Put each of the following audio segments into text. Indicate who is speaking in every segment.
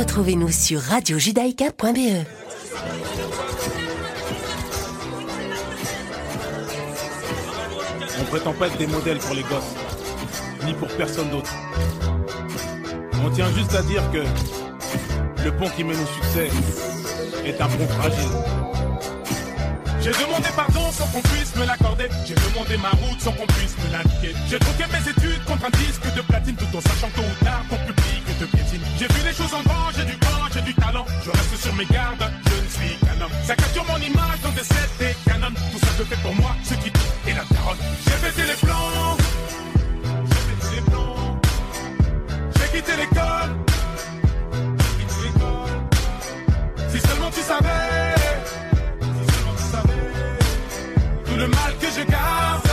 Speaker 1: Retrouvez-nous sur radiojudaïka.be.
Speaker 2: On prétend pas être des modèles pour les gosses, ni pour personne d'autre. On tient juste à dire que le pont qui mène au succès est un pont fragile. J'ai demandé pardon sans qu'on puisse me l'accorder. J'ai demandé ma route sans qu'on puisse me l'indiquer. J'ai troqué mes études contre un disque de platine tout en sachant tôt ou tard public te. J'ai vu les choses en grand, j'ai du temps, j'ai du talent. Je reste sur mes gardes, je ne suis qu'un homme. Ça capture mon image dans des sets et canons. Tout ça je fais pour moi, ce qui est la parole. J'ai pété les plans. J'ai pété les plans. J'ai quitté l'école. J'ai quitté l'école. Si seulement tu savais. Si seulement tu savais. Tout le mal que je garde.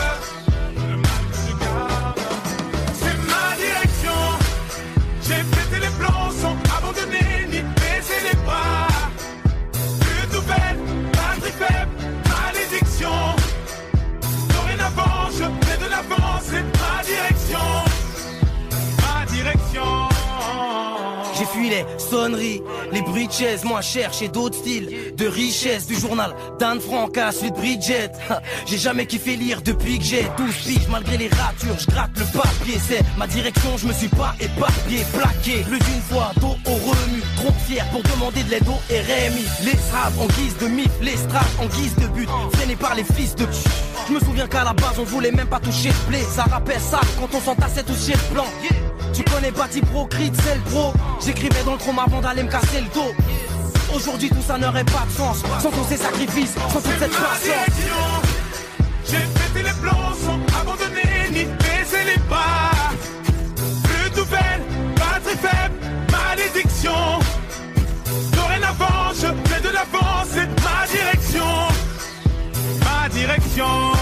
Speaker 2: Ma direction. Ma direction.
Speaker 3: J'ai fui les sonneries, les bruits de chaises, moi chercher d'autres styles de richesse du journal d'Anne Frank à de Bridget. J'ai jamais kiffé lire depuis que j'ai 12 piges, malgré les ratures, je gratte le papier. C'est ma direction, je me suis pas éparpillé, plaqué. Plus d'une fois, dos au remue, trop fier pour demander de l'aide au RMI. Les straps en guise de mif, les straps en guise de but, freinés par les fils de pute. Je me souviens qu'à la base on voulait même pas toucher le blé, ça rappelle ça quand on s'entassait tous chez le plan. Tu connais Pro, Crit, c'est le pro. J'écrivais dans le chrome avant d'aller me casser le dos. Aujourd'hui tout ça n'aurait pas de sens sans tous ces sacrifices, sans toute cette patience.
Speaker 2: J'ai pété les plans sans abandonner ni baisser les pas. Plus de nouvelles, batterie faible, malédiction. Dorénavant, je fais de l'avant, c'est ma direction. Ma direction.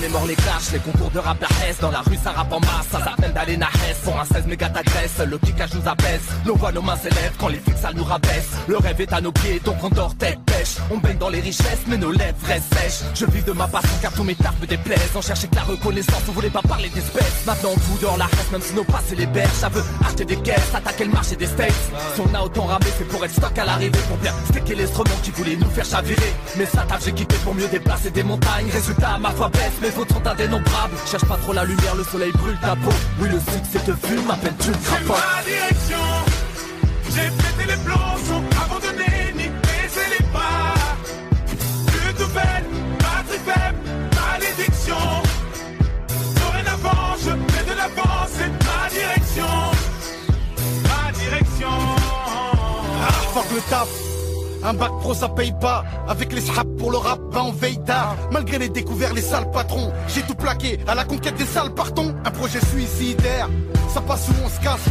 Speaker 4: Remémore les clashs, les concours de rap S. Dans la rue ça rappe en masse, ça s'appelle d'aller Hess Pour un 16 méga t'agresse, le kickage nous abaisse Nos voix, nos mains s'élèvent quand les flics ça nous rabaisse. Le rêve est à nos pieds, donc on dort tête pêche. On baigne dans les richesses, mais nos lèvres restent sèches. Je vis de ma passion car tous mes tartes me déplaisent. On cherchait que la reconnaissance, on voulait pas parler d'espèces. Maintenant on fout dehors la reste, même si nos passes et les berges. Ça veut acheter des caisses, attaquer le marché des steaks Si on a autant ramé, c'est pour être stock à l'arrivée. Pour bien sticker l'instrument qui voulait nous faire chavirer. Mais ça taf j'ai quitté pour mieux déplacer des montagnes. Résultat, ma foi baisse, mes fautes sont indénombrables Cherche pas trop la lumière, le soleil brûle ta peau Oui le succès te fume, à peine tu le
Speaker 2: C'est
Speaker 4: crapotes
Speaker 2: ma direction. J'ai pété les plans sans abandonner ni baisser les pas. Plus de nouvelles, batterie faible, malédiction. Dorénavant, je fais de l'avant, c'est ma direction. Ma direction.
Speaker 5: Ah, fuck le taf. Un bac pro ça paye pas. Avec les sraps pour le rap ben on veille tard Malgré les découverts les sales patrons J'ai tout plaqué. À la conquête des sales partons. Un projet suicidaire. Ça passe où on se casse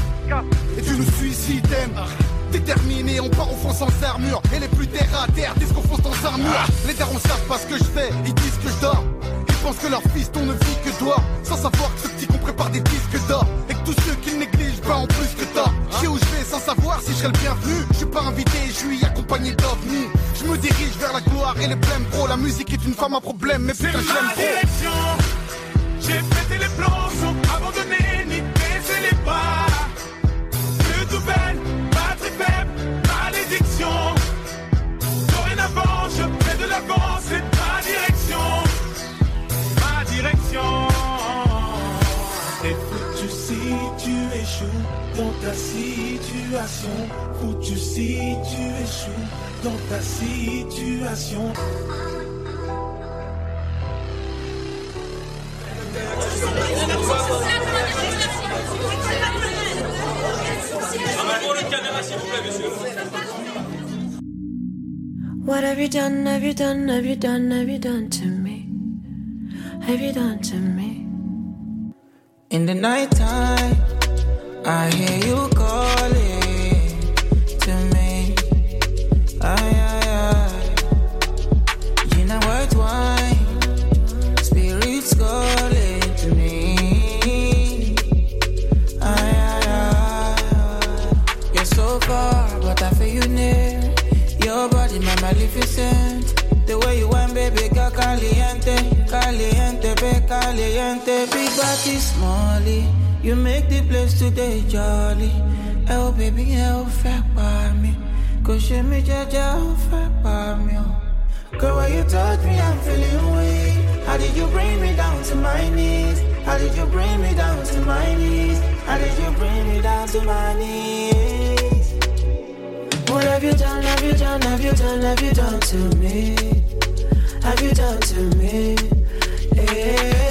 Speaker 5: Et tu nous suicides Déterminé, on part au fond sans armure. Et les plus terre à terre disent qu'on fonce dans un mur Les darons savent pas ce que je fais, ils disent que je dors. Ils pensent que leur fils on ne vit que toi. Sans savoir que ce petit qu'on prépare des disques d'or. Et que tous ceux qu'ils négligent ben ont plus que tort. Je sais où je vais sans savoir si je serai le bienvenu. Je suis pas invité, je suis Je me dirige vers la gloire et les blèmes pro La musique est une femme à problème mais
Speaker 2: C'est
Speaker 5: putain je l'aime
Speaker 2: direction. J'ai pété les plans sans abandonner ni baisser les pas. Plus de nouvelles, batterie faible, malédiction. Dorénavant, je fais de l'avant, c'est ma direction. Ma direction. Et foutu si tu échoues dans ta situation. Foutu si tu échoues dans ta situation.
Speaker 6: What have you done, have you done, have you done, have you done to me? Have you done to me?
Speaker 7: In the nighttime, I hear you calling to me. Wine? Spirit's calling to me. You're so far, but I feel you near. Your body, my. The way you want, baby, caliente, caliente, be caliente. Big body, smallie. You make the place today jolly. Oh baby, oh fẹ́ pa mi. Kò ṣe mí jẹ́jẹ́, ó fẹ́ pa. Girl, when you touch me, I'm feeling weak. How did you bring me down to my knees? How did you bring me down to my knees? How did you bring me down to my knees? What have you done, have you done, have you done, have you done to me? Have you done to me? Yeah.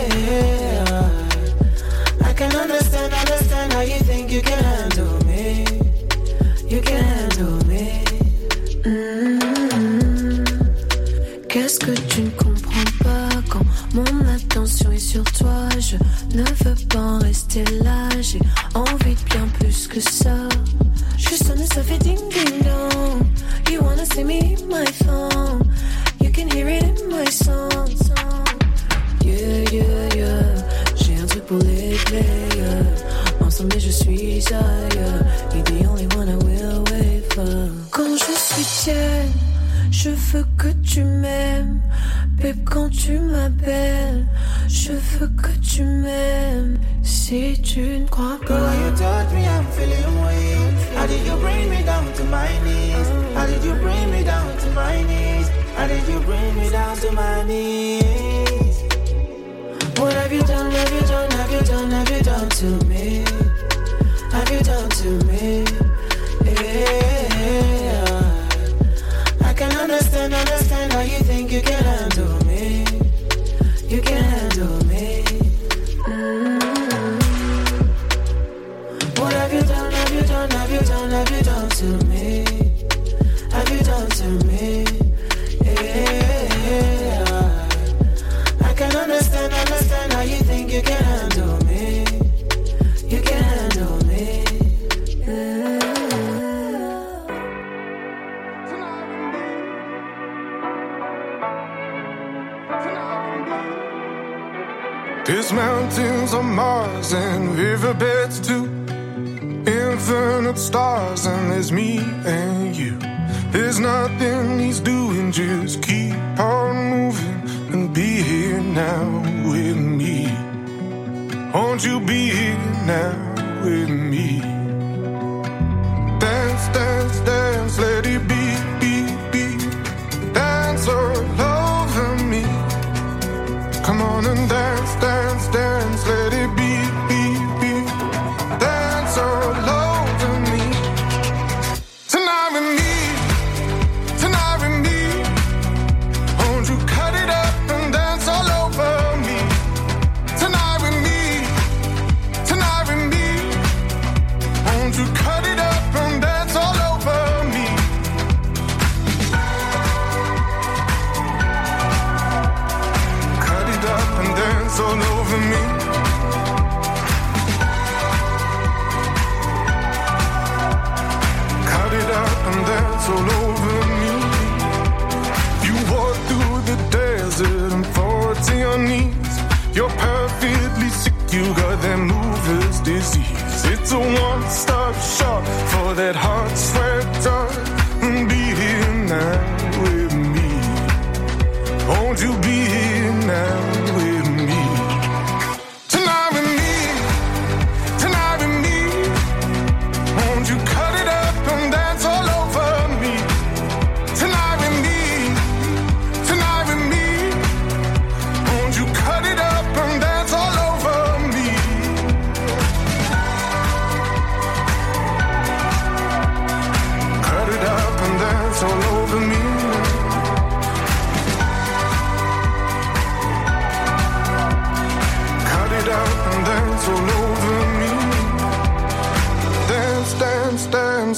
Speaker 8: is keep.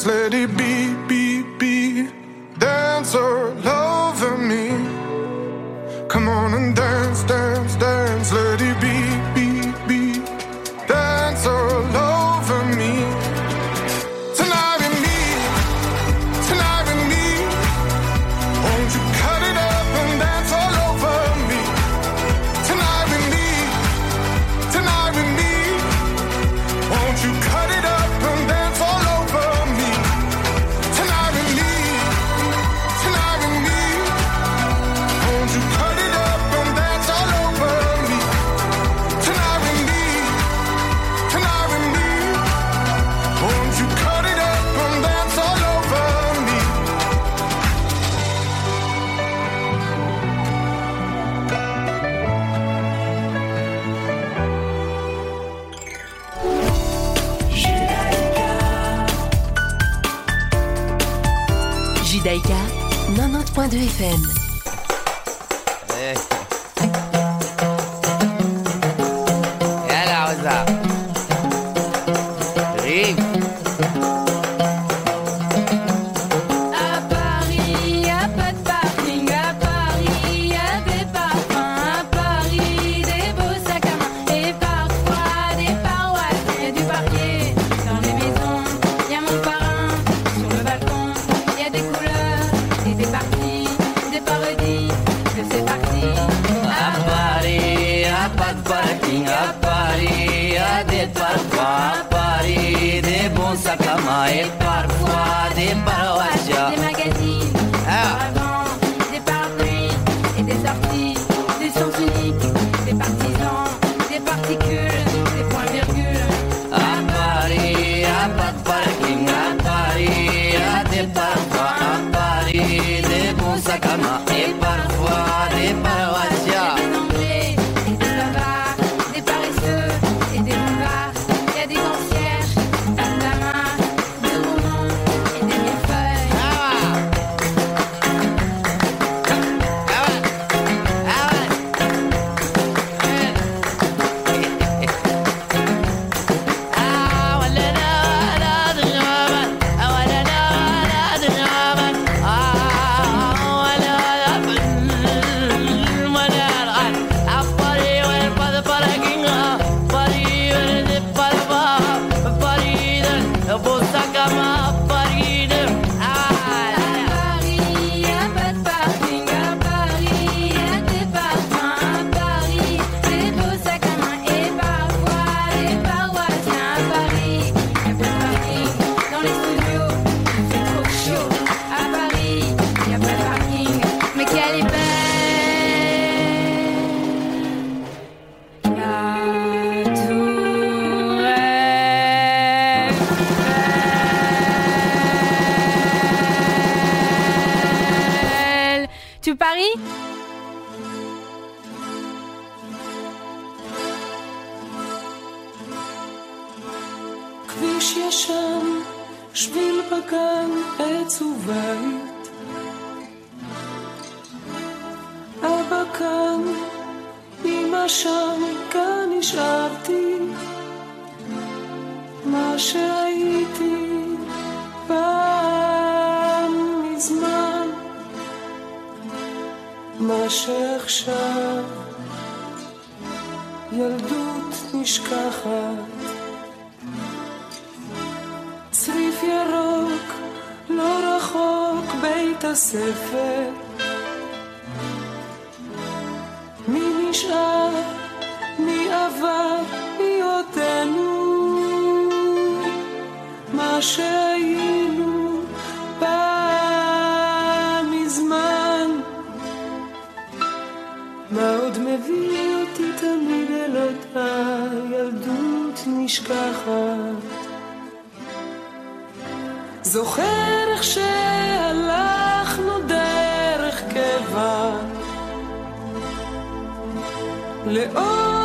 Speaker 9: translate נשארתי מה שהייתי פעם מזמן, מה שעכשיו ילדות נשכחת. צריף ירוק, לא רחוק בית הספר שהיינו פעם מזמן. מה עוד מביא אותי תמיד אל אותה ילדות נשכחת? זוכר איך שהלכנו דרך קבע לאור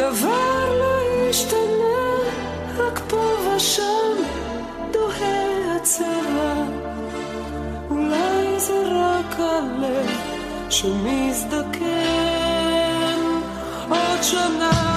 Speaker 9: דבר לא השתנה, רק פה ושם דוהה הצבע. אולי זה רק הלב שהוא עוד שנה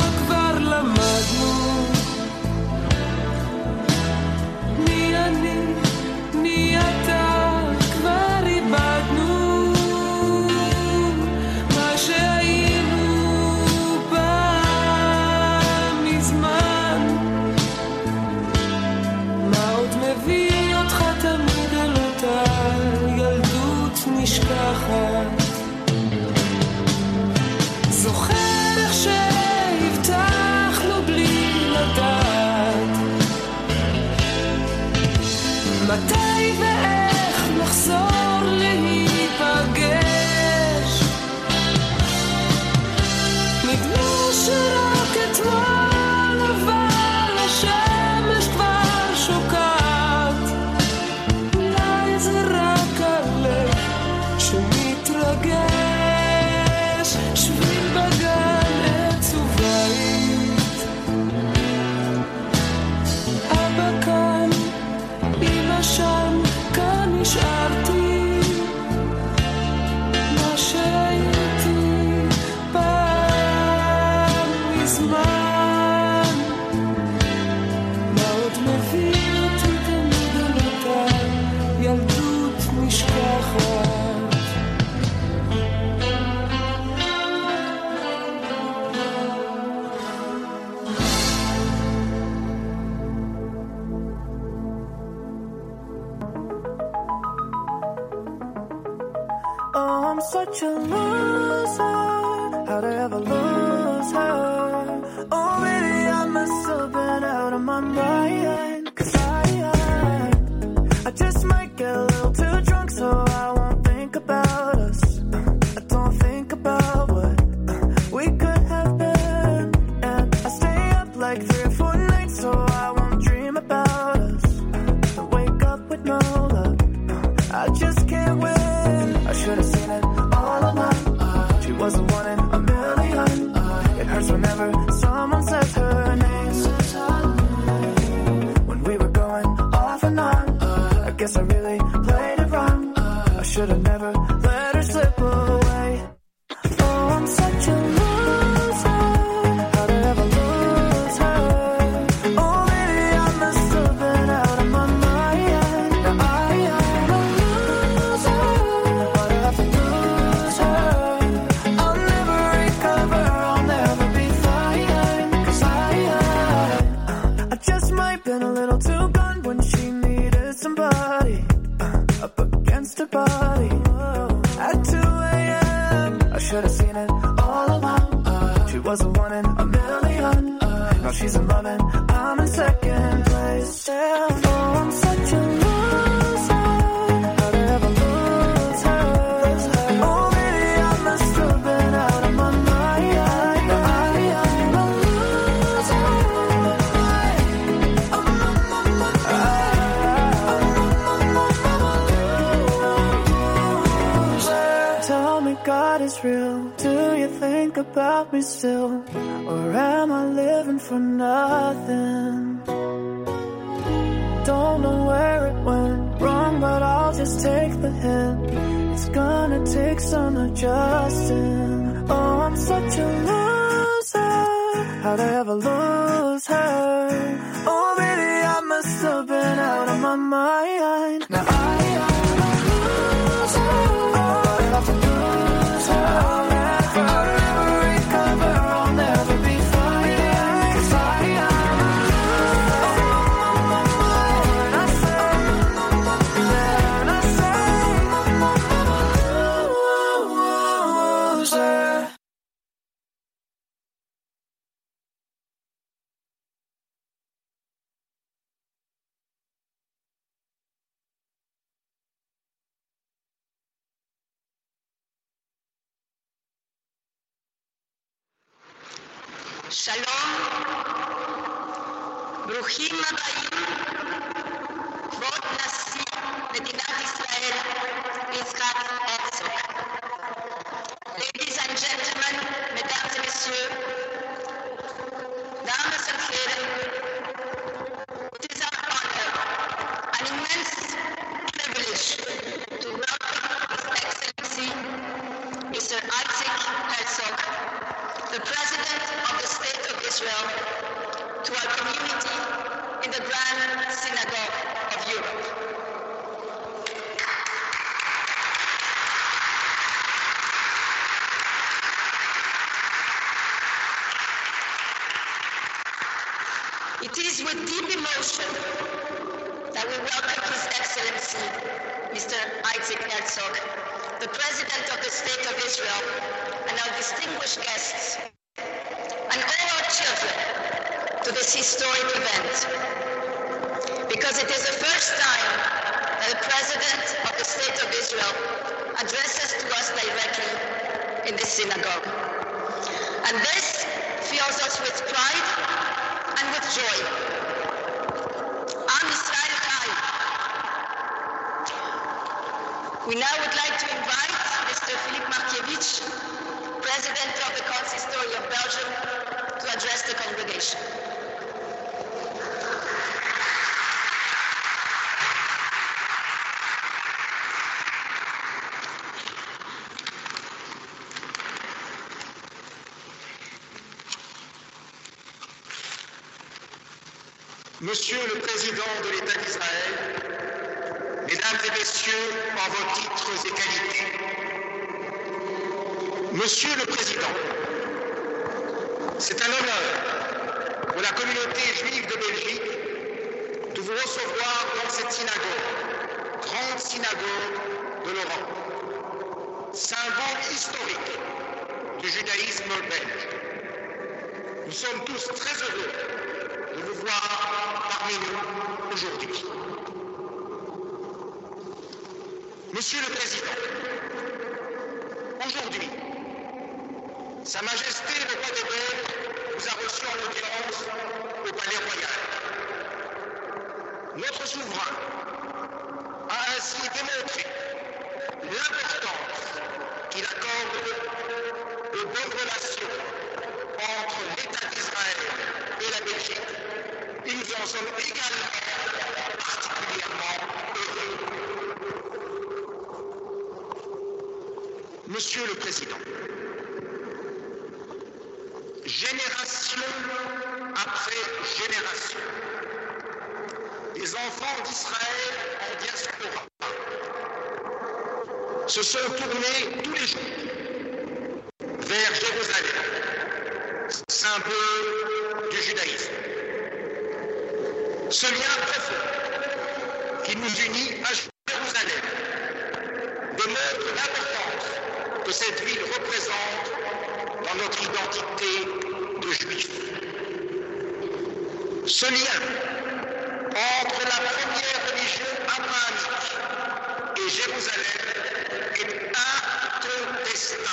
Speaker 6: never let still? Or am I living for nothing? Don't know where it went wrong, but I'll just take the hit. It's gonna take some adjusting.
Speaker 10: Shalom, Bruchim Abayim, Ladies and gentlemen, mesdames et messieurs,
Speaker 11: Monsieur le Président de l'État d'Israël, Mesdames et Messieurs, en vos titres et qualités, Monsieur le Président, c'est un honneur pour la communauté juive de Belgique de vous recevoir dans cette synagogue, grande synagogue de l'Europe, symbole historique du judaïsme belge. Nous sommes tous très heureux de vous voir nous aujourd'hui. Monsieur le Président, aujourd'hui, Sa Majesté le roi des Belges vous a reçu en audience au Palais Royal. Notre souverain a ainsi démontré l'importance qu'il accorde aux bonnes relations entre l'État d'Israël et la Belgique. Et nous en sommes également particulièrement heureux. Monsieur le Président, génération après génération, les enfants d'Israël en diaspora. Se sont tournés tous les jours vers Jérusalem, symbole du judaïsme. Ce lien profond qui nous unit à Jérusalem démontre l'importance que cette ville représente dans notre identité de juifs. Ce lien entre la première religion abrahamique et Jérusalem est incontestable.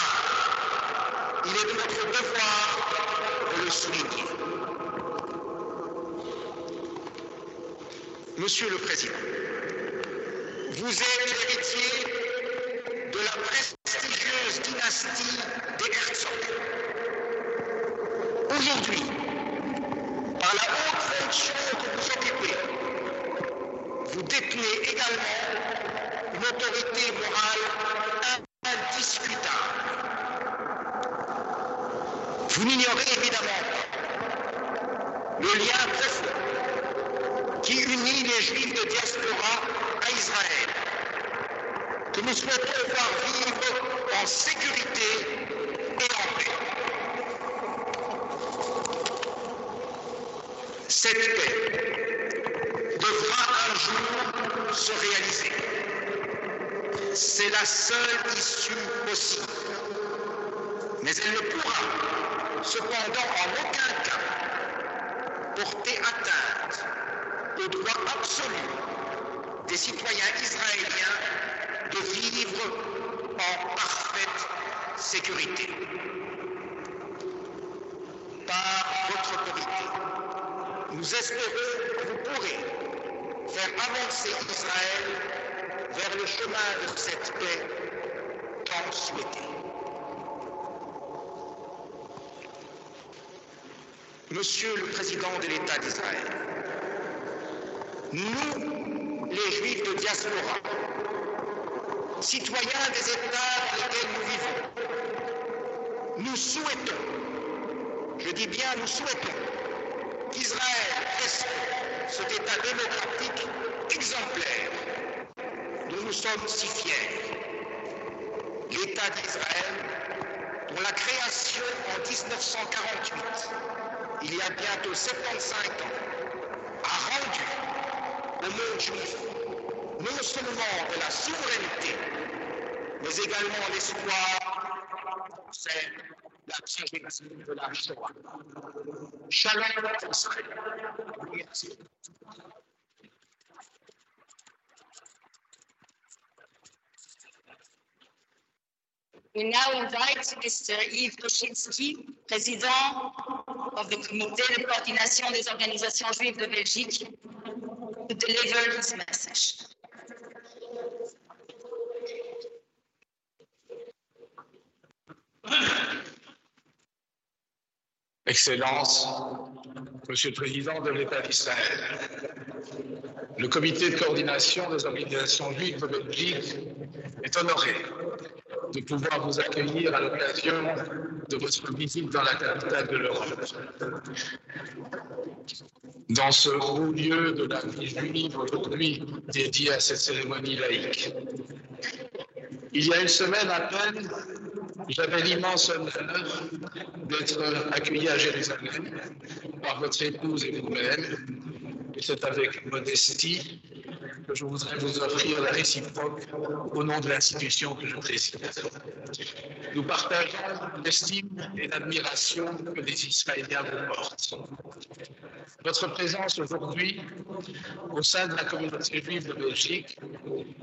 Speaker 11: Il est de notre devoir de le souligner. Monsieur le Président, vous êtes l'héritier de la prestigieuse dynastie des Herzog. Aujourd'hui, par la haute fonction que vous occupez, vous détenez également une autorité morale indiscutable. Vous n'ignorez évidemment pas le lien profond qui unit les Juifs de diaspora à Israël, que nous souhaitons voir vivre en sécurité et en paix. Cette paix devra un jour se réaliser. C'est la seule issue possible. Mais elle ne pourra, cependant, en aucun cas, porter atteinte au droit absolu des citoyens israéliens de vivre en parfaite sécurité. Par votre autorité, nous espérons que vous pourrez faire avancer Israël vers le chemin de cette paix tant souhaitée. Monsieur le Président de l'État d'Israël, nous, les Juifs de diaspora, citoyens des États dans lesquels nous vivons, nous souhaitons, je dis bien nous souhaitons, qu'Israël reste cet État démocratique exemplaire dont nous sommes si fiers. L'État d'Israël, dont la création en 1948, il y a bientôt 75 ans, a rendu au monde juif non seulement de la souveraineté, mais également l'espoir c'est la tragédie de la Shoah. Shalom. Merci.
Speaker 10: We now invite Mr. Yves Koshinski, président of the Comité de coordination des organisations juives de Belgique, to deliver his message.
Speaker 12: Excellences, Monsieur le Président de l'État d'Israël, le comité de coordination des organisations juives de Belgique est honoré de pouvoir vous accueillir à l'occasion de votre visite dans la capitale de l'Europe. Dans ce haut lieu de la vie juive aujourd'hui dédié à cette cérémonie laïque. Il y a une semaine à peine, j'avais l'immense honneur d'être accueilli à Jérusalem par votre épouse et vous-même. Et c'est avec modestie que je voudrais vous offrir la réciproque au nom de l'institution que je préside. Nous partageons l'estime et l'admiration que les Israéliens vous portent. Votre présence aujourd'hui au sein de la communauté juive de Belgique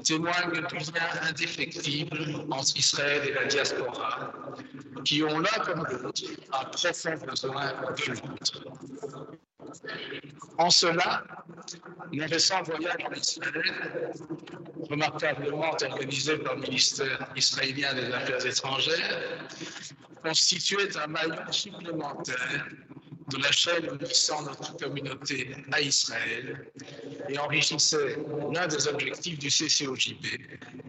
Speaker 12: témoigne du lien indéfectible entre Israël et la diaspora, qui ont l'un comme l'autre un profond besoin de l'autre. En cela, mon récent voyage en Israël, remarquablement organisé par le ministère israélien des Affaires étrangères, constituait un maillon supplémentaire de la chaîne unissant notre communauté à Israël et enrichissait l'un des objectifs du CCOJB,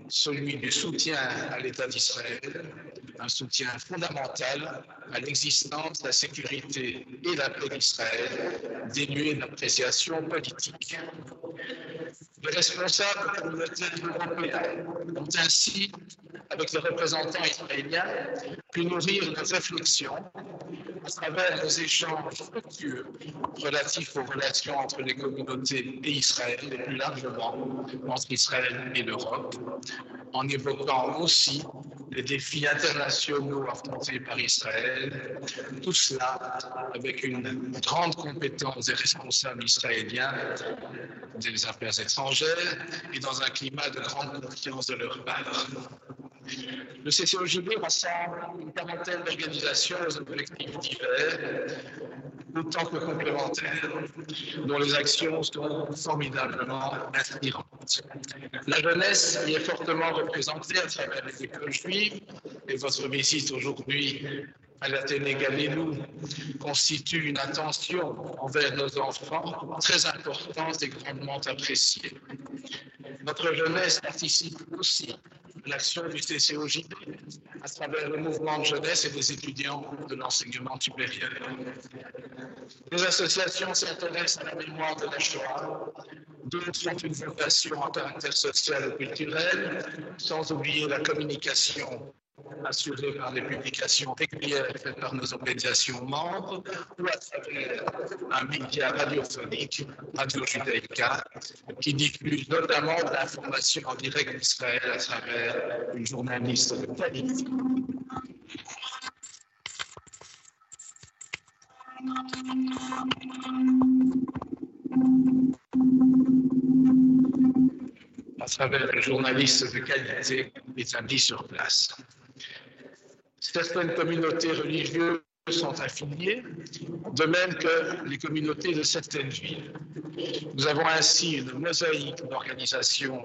Speaker 12: celui du soutien à l'État d'Israël, un soutien fondamental à l'existence, la sécurité et la paix d'Israël, dénué d'appréciation politique. Les responsables communautaires européens ont ainsi, avec les représentants israéliens, pu nourrir une réflexion à travers les échanges fructueux relatifs aux relations entre les communautés et Israël, et plus largement entre Israël et l'Europe, en évoquant aussi les défis internationaux affrontés par Israël, tout cela avec une grande compétence des responsables israéliens des affaires étrangères et dans un climat de grande confiance de leur part. Le CCOJB rassemble une quarantaine d'organisations aux objectifs divers, autant que complémentaires, dont les actions sont formidablement inspirantes. La jeunesse y est fortement représentée à travers les écoles juives et votre visite aujourd'hui à l'Athénée Galilou constitue une attention envers nos enfants très importante et grandement appréciée. Notre jeunesse participe aussi à l'action du CCOJB à travers le mouvement de jeunesse et des étudiants de l'enseignement supérieur. Les associations s'intéressent à la mémoire de la Shoah, d'autres ont une vocation en caractère social et culturel, sans oublier la communication assurée par les publications régulières faites par nos organisations membres ou à travers un média radiophonique, Radio Judaïka, qui diffuse notamment l'information en direct d'Israël à travers une journaliste de qualité. à travers les journalistes de qualité établis sur place. Certaines communautés religieuses sont affiliées, de même que les communautés de certaines villes. Nous avons ainsi une mosaïque d'organisations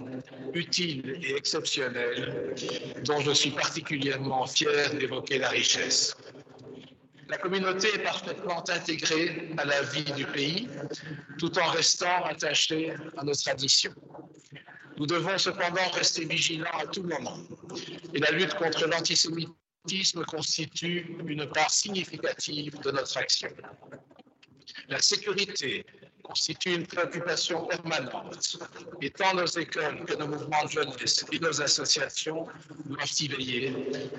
Speaker 12: utiles et exceptionnelles dont je suis particulièrement fier d'évoquer la richesse. La communauté est parfaitement intégrée à la vie du pays tout en restant attachée à nos traditions. Nous devons cependant rester vigilants à tout moment et la lutte contre l'antisémitisme constitue une part significative de notre action. La sécurité constitue une préoccupation permanente et tant nos écoles que nos mouvements de jeunesse et nos associations doivent y veiller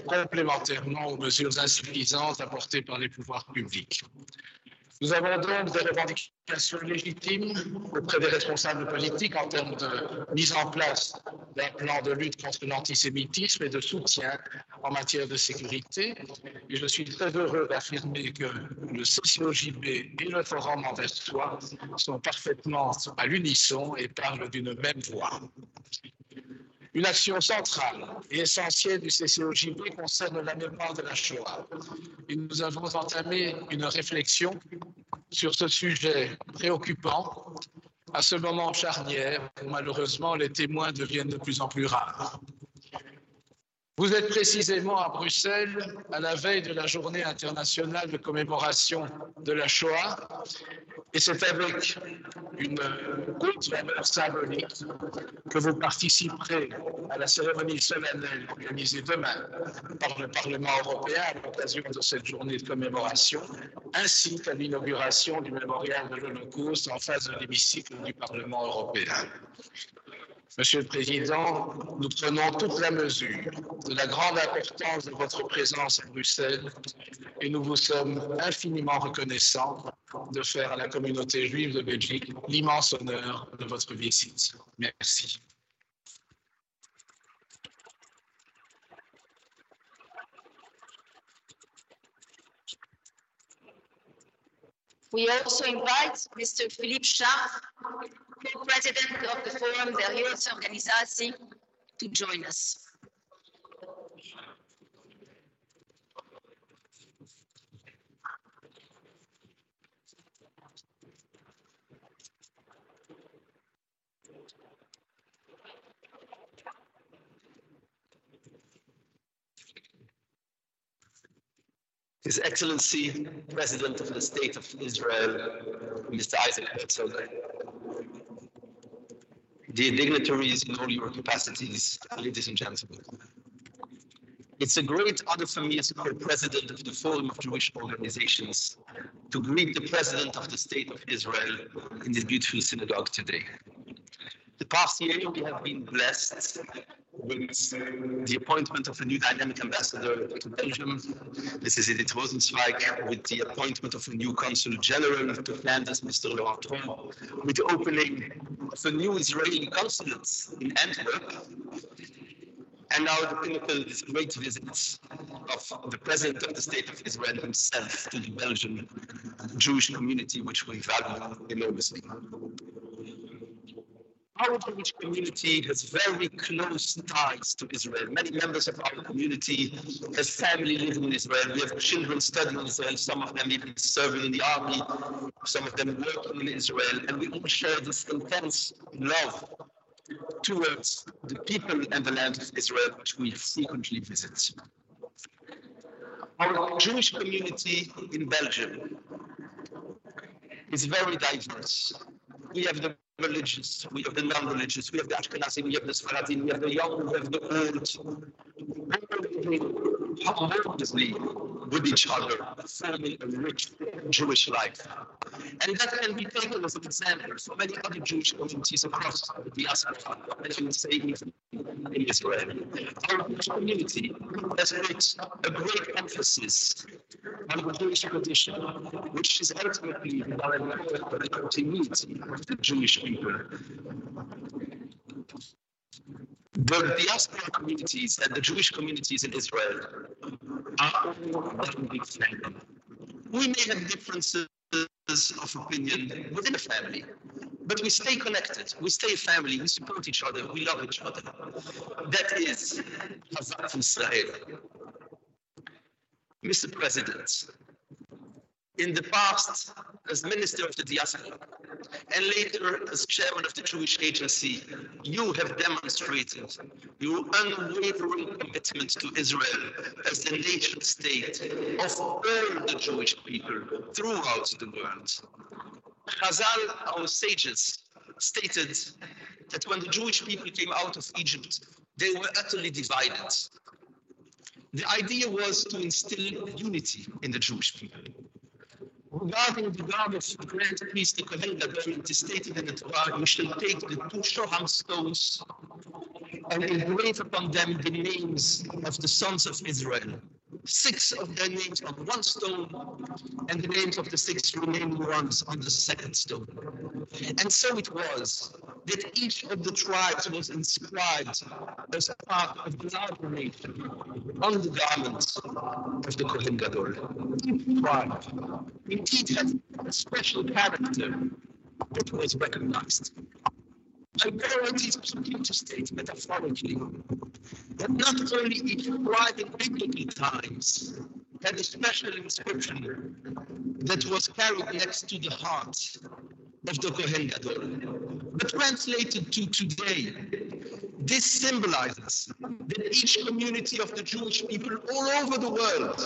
Speaker 12: complémentairement aux mesures insuffisantes apportées par les pouvoirs publics. Nous avons donc des revendications légitimes auprès des responsables politiques en termes de mise en place d'un plan de lutte contre l'antisémitisme et de soutien en matière de sécurité. Et je suis très heureux d'affirmer que le CCOJB et le Forum envers soi sont parfaitement à l'unisson et parlent d'une même voix. Une action centrale et essentielle du CCOJB concerne la mémoire de la Shoah. Et nous avons entamé une réflexion sur ce sujet préoccupant à ce moment charnière où malheureusement les témoins deviennent de plus en plus rares. Vous êtes précisément à Bruxelles à la veille de la journée internationale de commémoration de la Shoah et c'est avec une haute valeur symbolique que vous participerez à la cérémonie solennelle organisée demain par le Parlement européen à l'occasion de cette journée de commémoration, ainsi qu'à l'inauguration du mémorial de l'Holocauste en face de l'hémicycle du Parlement européen. Monsieur le Président, nous prenons toute la mesure de la grande importance de votre présence à Bruxelles et nous vous sommes infiniment reconnaissants de faire à la communauté juive de Belgique l'immense honneur de votre visite. Merci.
Speaker 10: We also invite Mr. Philippe Chartres, co-president of the Forum der Organisatie, to join us.
Speaker 13: His Excellency, President of the State of Israel, Mr. Isaac Herzog, dear dignitaries in all your capacities, ladies and gentlemen. It's a great honor for me as co-president of the Forum of Jewish Organizations to greet the President of the State of Israel in this beautiful synagogue today. The past year, we have been blessed with the appointment of a new dynamic ambassador to Belgium. This is Edith Rosenzweig, with the appointment of a new consul general to Flanders, Mr. Laurent Tron, with the opening of a new Israeli consulate in Antwerp. And now the pinnacle great visit of the President of the State of Israel himself to the Belgian Jewish community, which we value enormously. Jewish community has very close ties to Israel. Many members of our community have family living in Israel. We have children studying in Israel, some of them even serving in the army, some of them working in Israel, and we all share this intense love towards the people and the land of Israel, which we frequently visit. Our Jewish community in Belgium is very diverse. We have the religious, we have the non-religious, we have the Ashkenazi, we have the Sfaradi, we have the young, we have the old. Harmoniously with each other, forming a rich Jewish life. And that can be taken as an example for many other Jewish communities across the diaspora, as you say in Israel. Our Jewish community has put a great emphasis the Jewish tradition, which is ultimately the the continuity of the Jewish people. The diaspora communities and the Jewish communities in Israel are one big family. We may have differences of opinion within a family, but we stay connected. We stay a family. We support each other. We love each other. That is Hazat Israel. Mr. President, in the past, as Minister of the Diaspora, and later as Chairman of the Jewish Agency, you have demonstrated your unwavering commitment to Israel as the nation state of all the Jewish people throughout the world. Chazal, our sages, stated that when the Jewish people came out of Egypt, they were utterly divided. The idea was to instill unity in the Jewish people. Regarding the of the grand priest, the Kohen Gadol, it is stated in the Torah, you shall take the two Shoham stones and engrave upon them the names of the sons of Israel. Six of their names on one stone, and the names of the six remaining ones on the second stone. And so it was that each of the tribes was inscribed as part of the nation on the garments of the Kohen Gadol. Each tribe indeed had a special character that was recognized. I guarantee something to state metaphorically that not only each tribe in biblical times had a special inscription that was carried next to the heart of the Kohen Gadol, but translated to today, this symbolizes that each community of the Jewish people all over the world,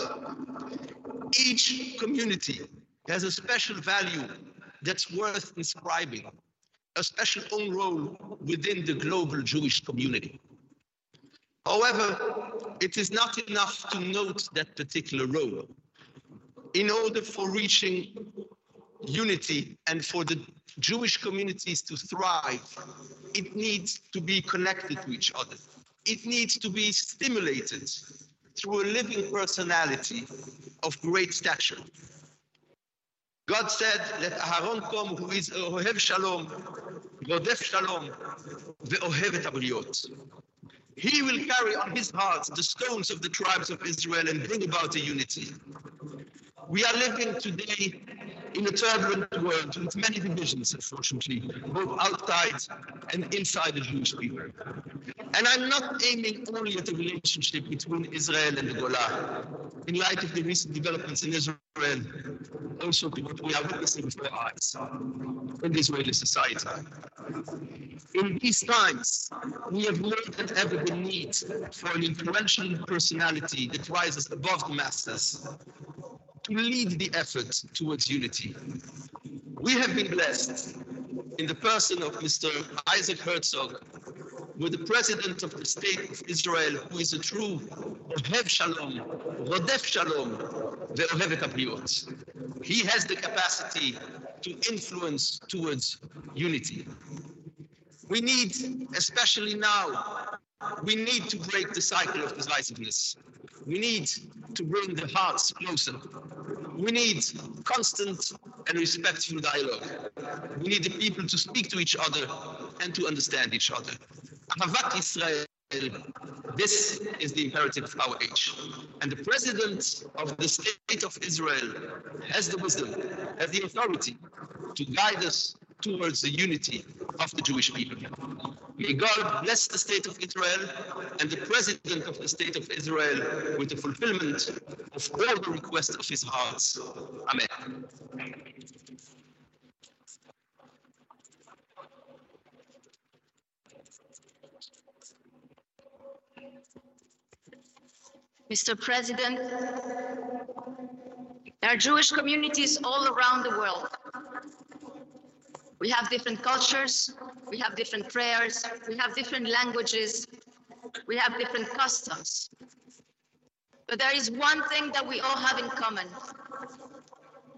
Speaker 13: each community has a special value that's worth inscribing, a special own role within the global Jewish community. However, it is not enough to note that particular role. In order for reaching unity and for the Jewish communities to thrive, it needs to be connected to each other. It needs to be stimulated through a living personality of great stature. God said, let Aaron come who is Ohev Shalom, Rodef Shalom, Ve'ohev Abriot. He will carry on his heart the stones of the tribes of Israel and bring about a unity. We are living today in a turbulent world with many divisions, unfortunately, both outside and inside the Jewish people. And I'm not aiming only at the relationship between Israel and the Golan. In light of the recent developments in Israel, also what we are witnessing before our eyes in the Israeli society. In these times, we have more than ever the need for an influential personality that rises above the masses to lead the effort towards unity. We have been blessed in the person of Mr. Isaac Herzog with the president of the state of Israel, who is a true Ohev Shalom, Rodef Shalom, Ve'ohev et Abriot. He has the capacity to influence towards unity. We need, especially now, we need to break the cycle of divisiveness. We need to bring the hearts closer. We need constant and respectful dialogue. We need the people to speak to each other and to understand each other. Ahavat Israel, this is the imperative of our age. And the president of the state of Israel has the wisdom, has the authority to guide us towards the unity of the Jewish people. May God bless the state of Israel and the president of the state of Israel with the fulfillment of all the requests of his heart. Amen.
Speaker 10: Mr. President, there are Jewish communities all around the world. We have different cultures, we have different prayers, we have different languages, we have different customs. But there is one thing that we all have in common,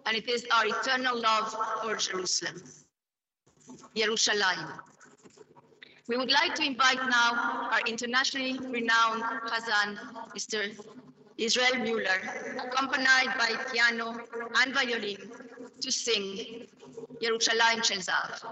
Speaker 10: and it is our eternal love for Jerusalem, Yerushalayim. We would like to invite now our internationally renowned Chazan, Mr. Israel Mueller, accompanied by piano and violin, to sing
Speaker 14: ירושלים של זהב.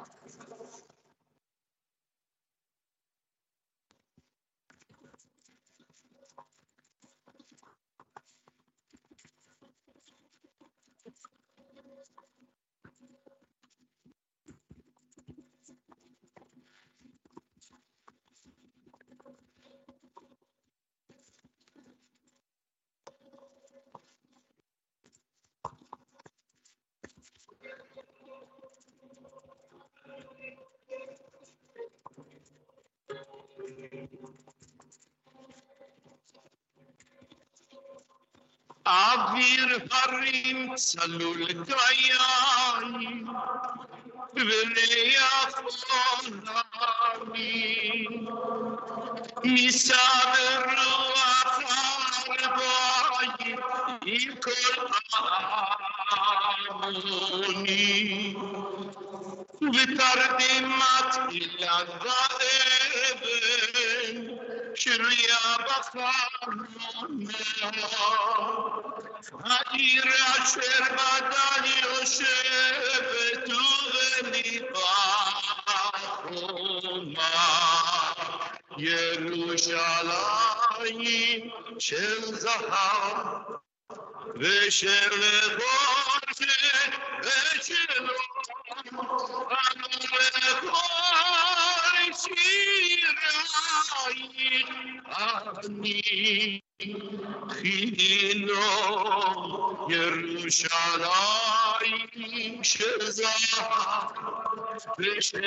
Speaker 14: Avir harim salul kayay Bibirya fonami Misal ruhat albay İkol amuni بتردمات إلى الغائب شريا بخارنا فهير عشر بدل يشب تغني باخوما يروشالايم شل زهر. بشل غوزه بشل אני חינו ירושלים של זהב ושל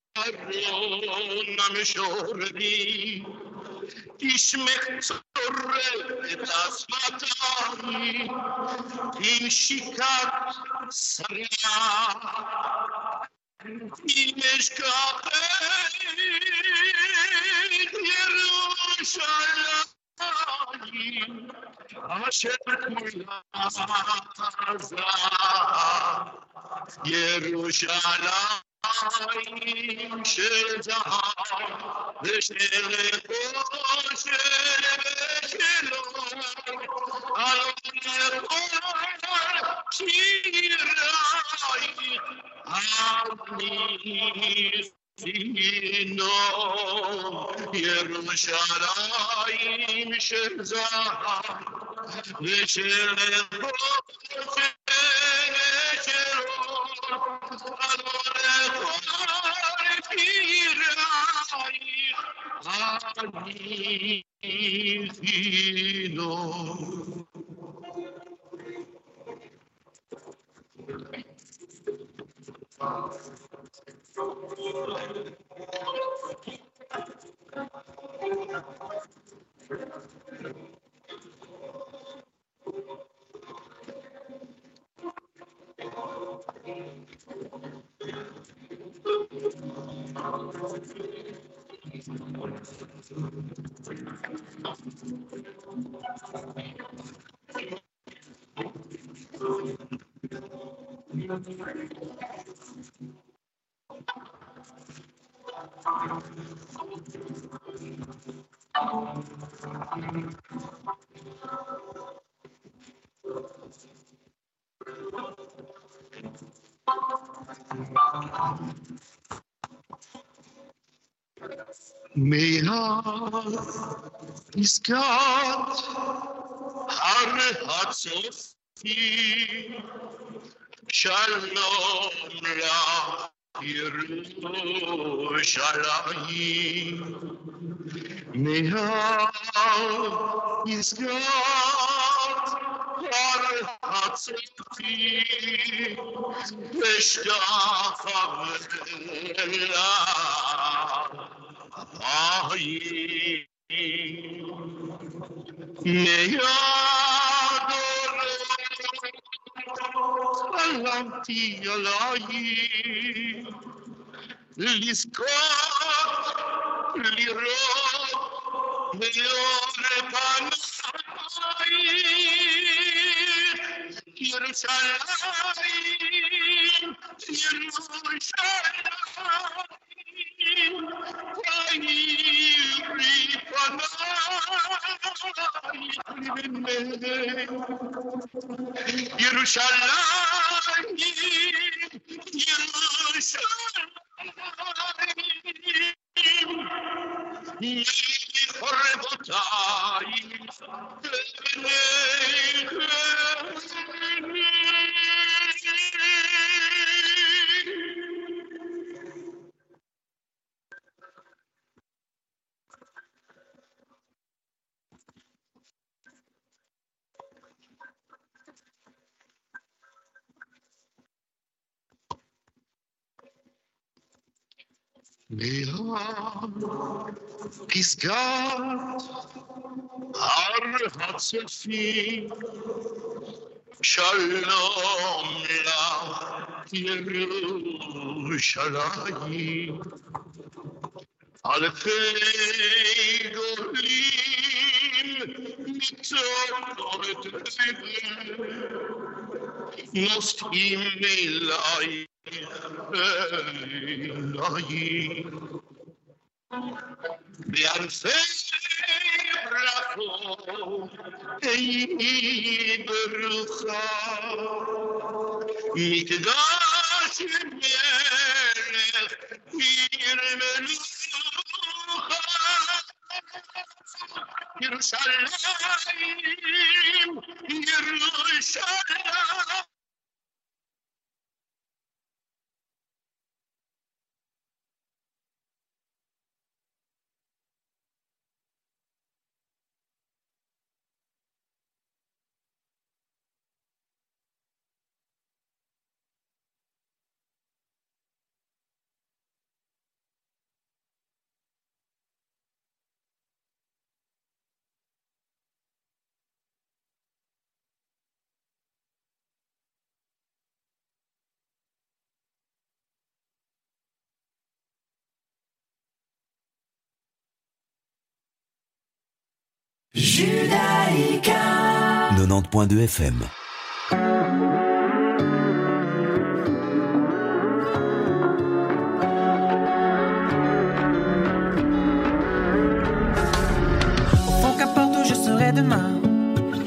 Speaker 14: فرمان شوردی işmek zorret asmatan Din şikat sarıya Din meşkafet Yeruşalayim Aşet muyla taza Yeruşalayim Yeruşalayim şehzad, neşeli he Is God our hearts of Shalom la Yerushalayim. Now is God our hearts of fear. Veshtafa Avanti ologhi, gli scot, gli ro, le ore panai, Jerusalem, Jerusalem. Yeruşalayim, Yeruşalayim, Yeruşalayim. פסגת הר הצופים, שלום לך ירושלים, אלפי גולים מתוך נושאים אליי אליי The unfaithful Ibrucha Mikdash
Speaker 15: Judaïka 90.2 FM
Speaker 16: Au fond, qu'importe où je serai demain.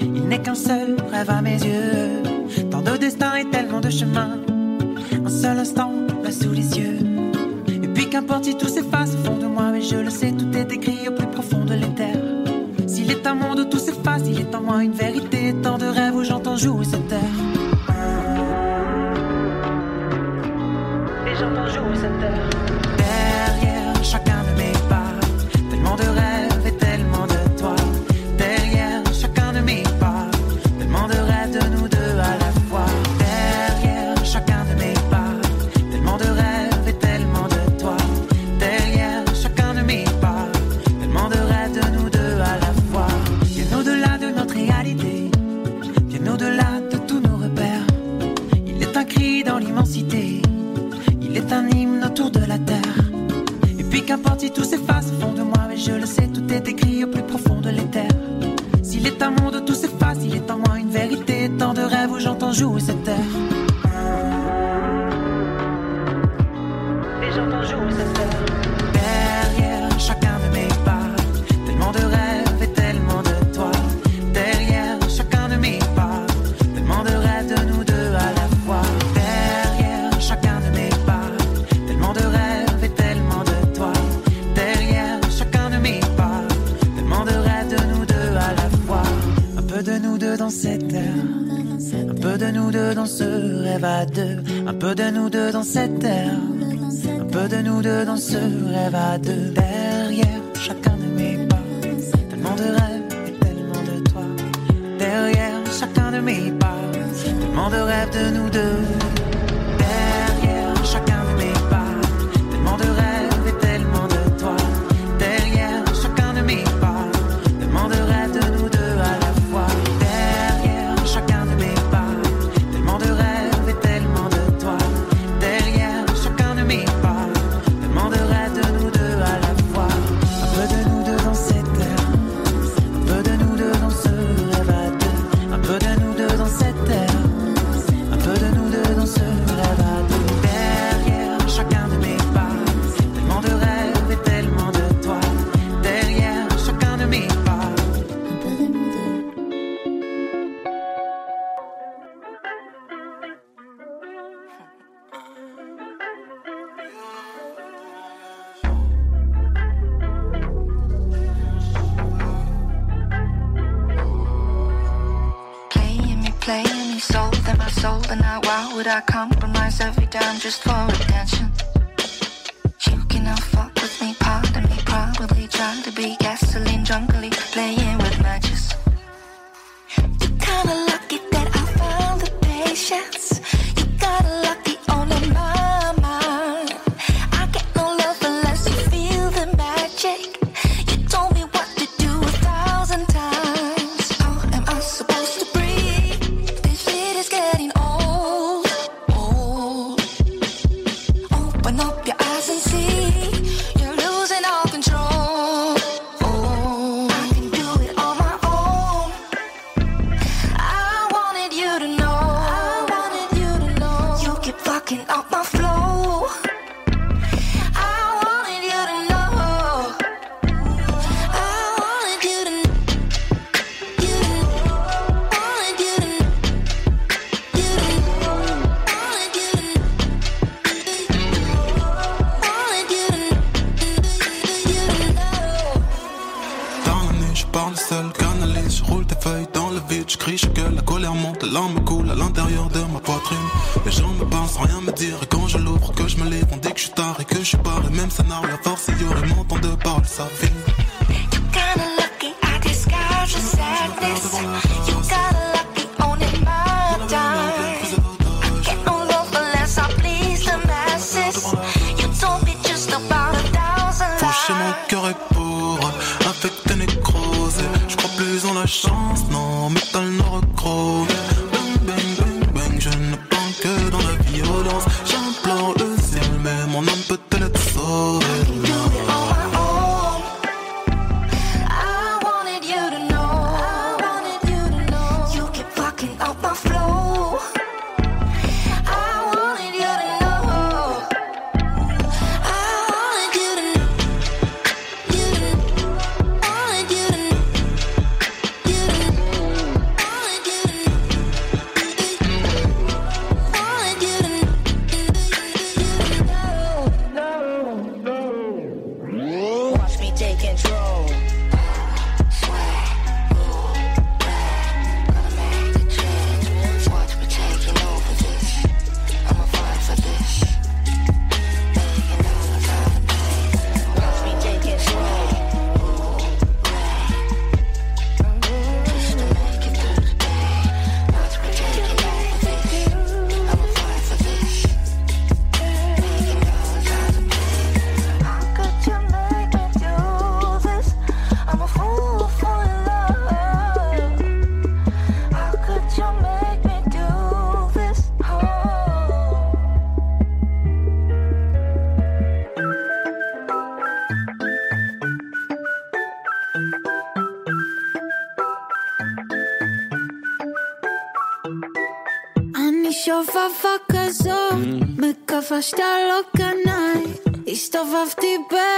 Speaker 16: Il n'est qu'un seul rêve à mes yeux. Tant de destins et tellement de chemins. Un seul instant là sous les yeux. Et puis qu'importe si tout s'efface au fond de moi, mais je le sais, tout est écrit au plus profond de l'éther un tout s'efface, il est en moi une vérité, tant de rêves.
Speaker 17: I compromise every time just for attention. You cannot fuck with me, pardon me, probably trying to be gasoline, drunkenly playing.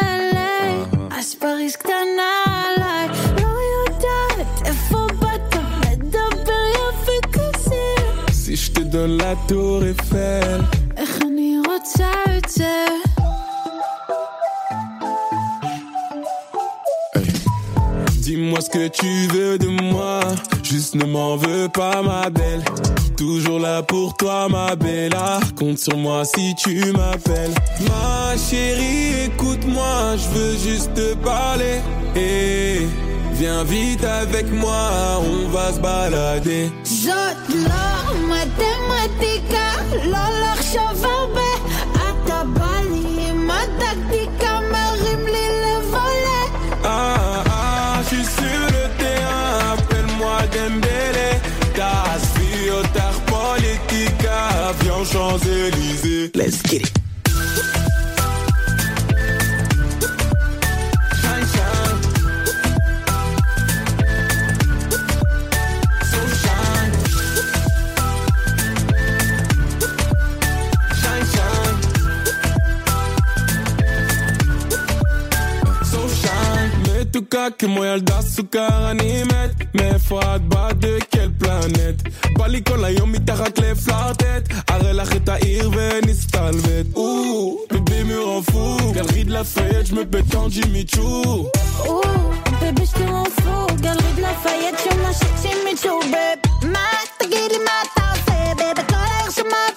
Speaker 18: אליי, אז פריז קטנה עליי, לא יודעת איפה באת, מדבר יפה כזה.
Speaker 2: Si je te donne la tour Eiffel.
Speaker 18: איך אני רוצה את זה.
Speaker 2: Dis-moi ce que tu veux de moi, juste ne m'en veux pas ma belle. Toujours là pour toi ma belle, compte sur moi si tu m'appelles. Ma chérie, écoute-moi, je veux juste te parler. Et viens vite avec moi, on va se balader. Jodlo, matematika, lolor chauvin Politica, viens aux Champs-Élysées. Let's get it. Bazooka, que moi da soukar animet Mais froid bas de quelle planète? Balikola yo mitarac les flardettes Arrête la cheta irven istalvet Ouh, bébé me rend fou. Galerie de la fête, j'me pète en Jimmy Choo.
Speaker 18: Ouh, bébé j'te rends fou. Galerie de la fête, j'me achète Jimmy Choo Babe, ma,
Speaker 2: t'as guéri ma tasse eh, Bébé, colère, j'me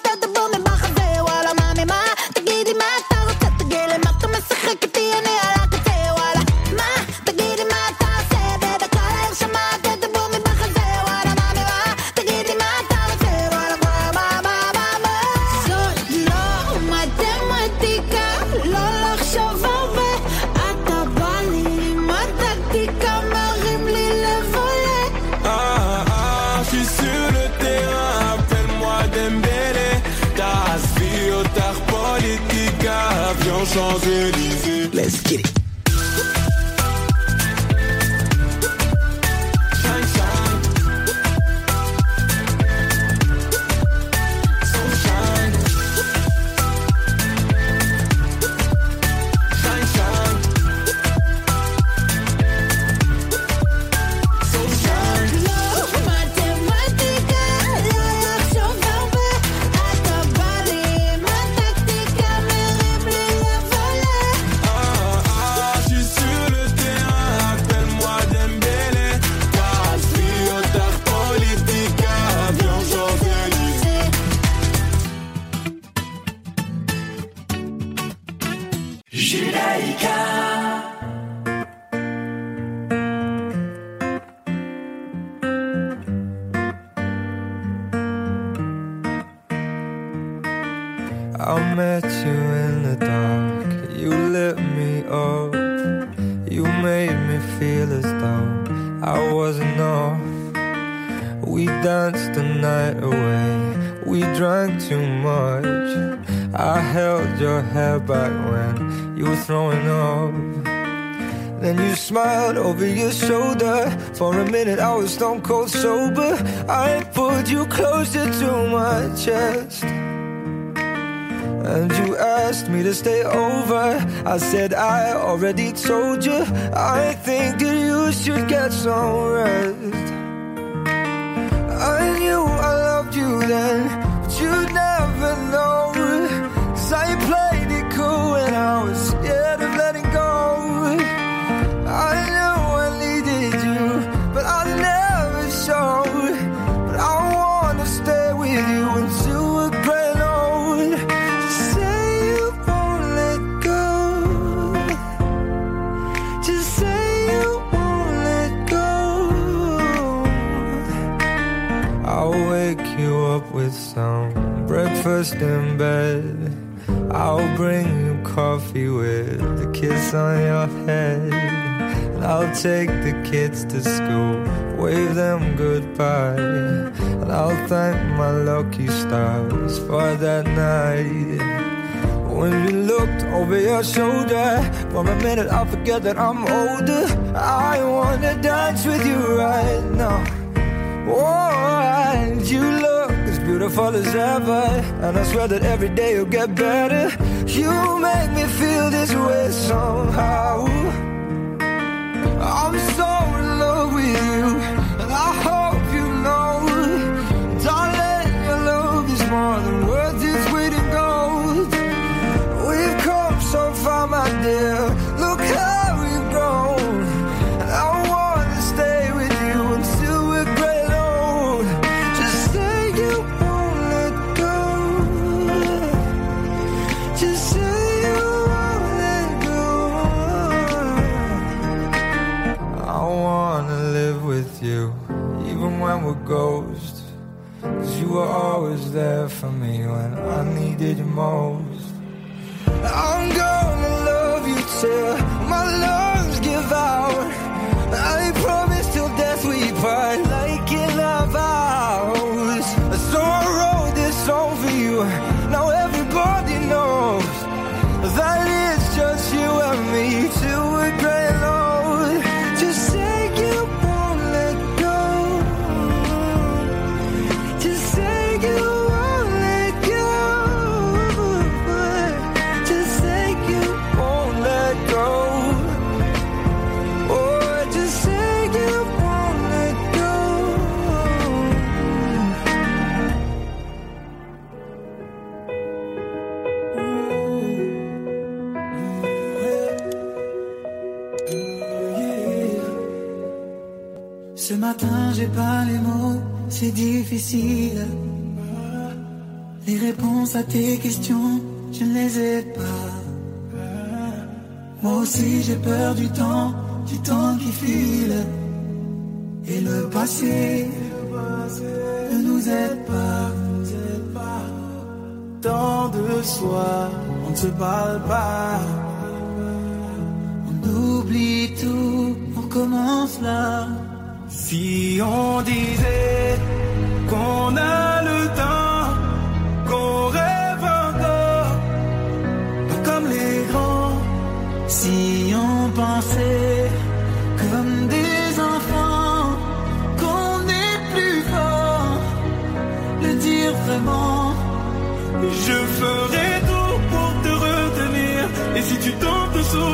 Speaker 2: Champs-Élysées. Let's get it
Speaker 19: stay over. I said, I already told you. I think that you should get some rest. I knew I loved you then, but you never know. Breakfast in bed. I'll bring you coffee with a kiss on your head. And I'll take the kids to school, wave them goodbye. And I'll thank my lucky stars for that night. When you looked over your shoulder, for a minute I forget that I'm older. I wanna dance with you right now. Oh, and you look beautiful as ever. And I swear that every day you'll get better. You make me feel this way somehow. I'm so in love with you, and I hope you know, darling, your love is more than worth its weight in gold. We've come so far, my dear. Cause you were always there for me when I needed you most. I'm gonna love you till my lungs
Speaker 7: j'ai pas les mots, c'est difficile. Les réponses à tes questions, je ne les ai pas. Moi aussi, j'ai peur du temps, du temps qui file. Et le passé ne nous aide pas. Tant de soi, on ne se parle pas. On oublie tout, on commence là. Si on disait qu'on a le temps, qu'on rêve encore, pas comme les grands. Si on pensait comme des enfants, qu'on est plus fort, le dire vraiment. Je ferai tout pour te retenir, et si tu tentes